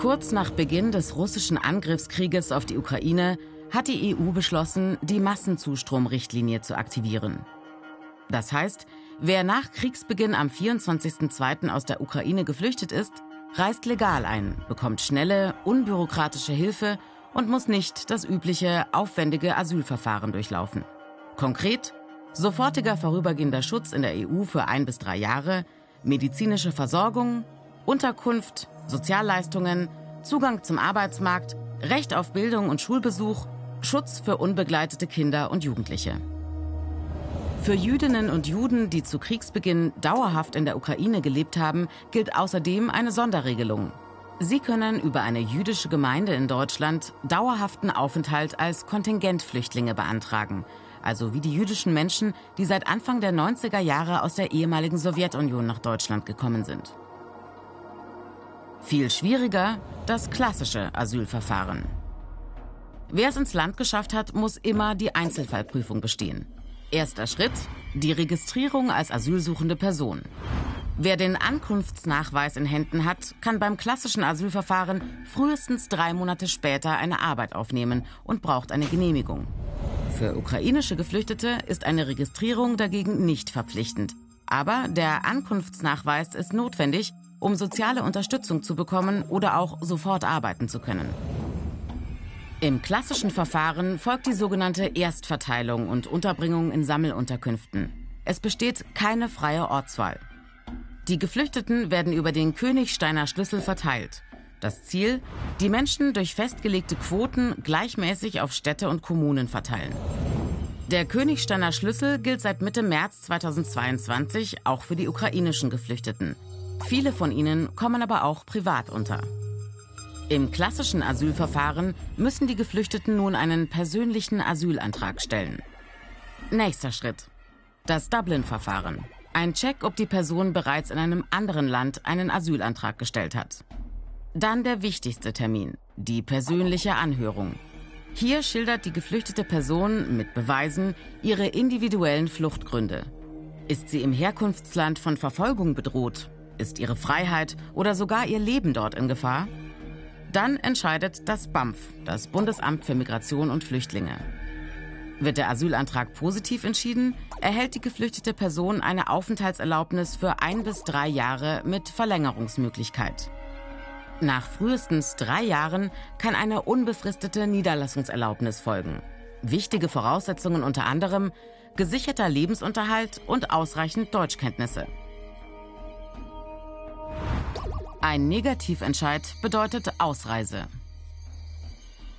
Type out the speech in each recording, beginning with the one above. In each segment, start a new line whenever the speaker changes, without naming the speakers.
Kurz nach Beginn des russischen Angriffskrieges auf die Ukraine hat die EU beschlossen, die Massenzustromrichtlinie zu aktivieren. Das heißt, wer nach Kriegsbeginn am 24.02. aus der Ukraine geflüchtet ist, reist legal ein, bekommt schnelle, unbürokratische Hilfe und muss nicht das übliche, aufwendige Asylverfahren durchlaufen. Konkret sofortiger vorübergehender Schutz in der EU für ein bis drei Jahre, medizinische Versorgung, Unterkunft, Sozialleistungen, Zugang zum Arbeitsmarkt, Recht auf Bildung und Schulbesuch, Schutz für unbegleitete Kinder und Jugendliche. Für Jüdinnen und Juden, die zu Kriegsbeginn dauerhaft in der Ukraine gelebt haben, gilt außerdem eine Sonderregelung. Sie können über eine jüdische Gemeinde in Deutschland dauerhaften Aufenthalt als Kontingentflüchtlinge beantragen, also wie die jüdischen Menschen, die seit Anfang der 90er Jahre aus der ehemaligen Sowjetunion nach Deutschland gekommen sind. Viel schwieriger das klassische Asylverfahren. Wer es ins Land geschafft hat, muss immer die Einzelfallprüfung bestehen. Erster Schritt, die Registrierung als asylsuchende Person. Wer den Ankunftsnachweis in Händen hat, kann beim klassischen Asylverfahren frühestens drei Monate später eine Arbeit aufnehmen und braucht eine Genehmigung. Für ukrainische Geflüchtete ist eine Registrierung dagegen nicht verpflichtend. Aber der Ankunftsnachweis ist notwendig, um soziale Unterstützung zu bekommen oder auch sofort arbeiten zu können. Im klassischen Verfahren folgt die sogenannte Erstverteilung und Unterbringung in Sammelunterkünften. Es besteht keine freie Ortswahl. Die Geflüchteten werden über den Königsteiner Schlüssel verteilt. Das Ziel, die Menschen durch festgelegte Quoten gleichmäßig auf Städte und Kommunen verteilen. Der Königsteiner Schlüssel gilt seit Mitte März 2022 auch für die ukrainischen Geflüchteten. Viele von ihnen kommen aber auch privat unter. Im klassischen Asylverfahren müssen die Geflüchteten nun einen persönlichen Asylantrag stellen. Nächster Schritt. Das Dublin-Verfahren. Ein Check, ob die Person bereits in einem anderen Land einen Asylantrag gestellt hat. Dann der wichtigste Termin, die persönliche Anhörung. Hier schildert die geflüchtete Person mit Beweisen ihre individuellen Fluchtgründe. Ist sie im Herkunftsland von Verfolgung bedroht? Ist ihre Freiheit oder sogar ihr Leben dort in Gefahr? Dann entscheidet das BAMF, das Bundesamt für Migration und Flüchtlinge. Wird der Asylantrag positiv entschieden, erhält die geflüchtete Person eine Aufenthaltserlaubnis für ein bis drei Jahre mit Verlängerungsmöglichkeit. Nach frühestens drei Jahren kann eine unbefristete Niederlassungserlaubnis folgen. Wichtige Voraussetzungen unter anderem gesicherter Lebensunterhalt und ausreichend Deutschkenntnisse. Ein Negativentscheid bedeutet Ausreise.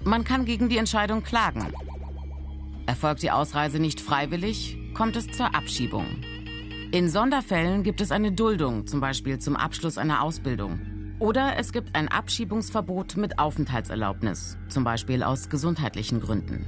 Man kann gegen die Entscheidung klagen. Erfolgt die Ausreise nicht freiwillig, kommt es zur Abschiebung. In Sonderfällen gibt es eine Duldung, zum Beispiel zum Abschluss einer Ausbildung. Oder es gibt ein Abschiebungsverbot mit Aufenthaltserlaubnis, zum Beispiel aus gesundheitlichen Gründen.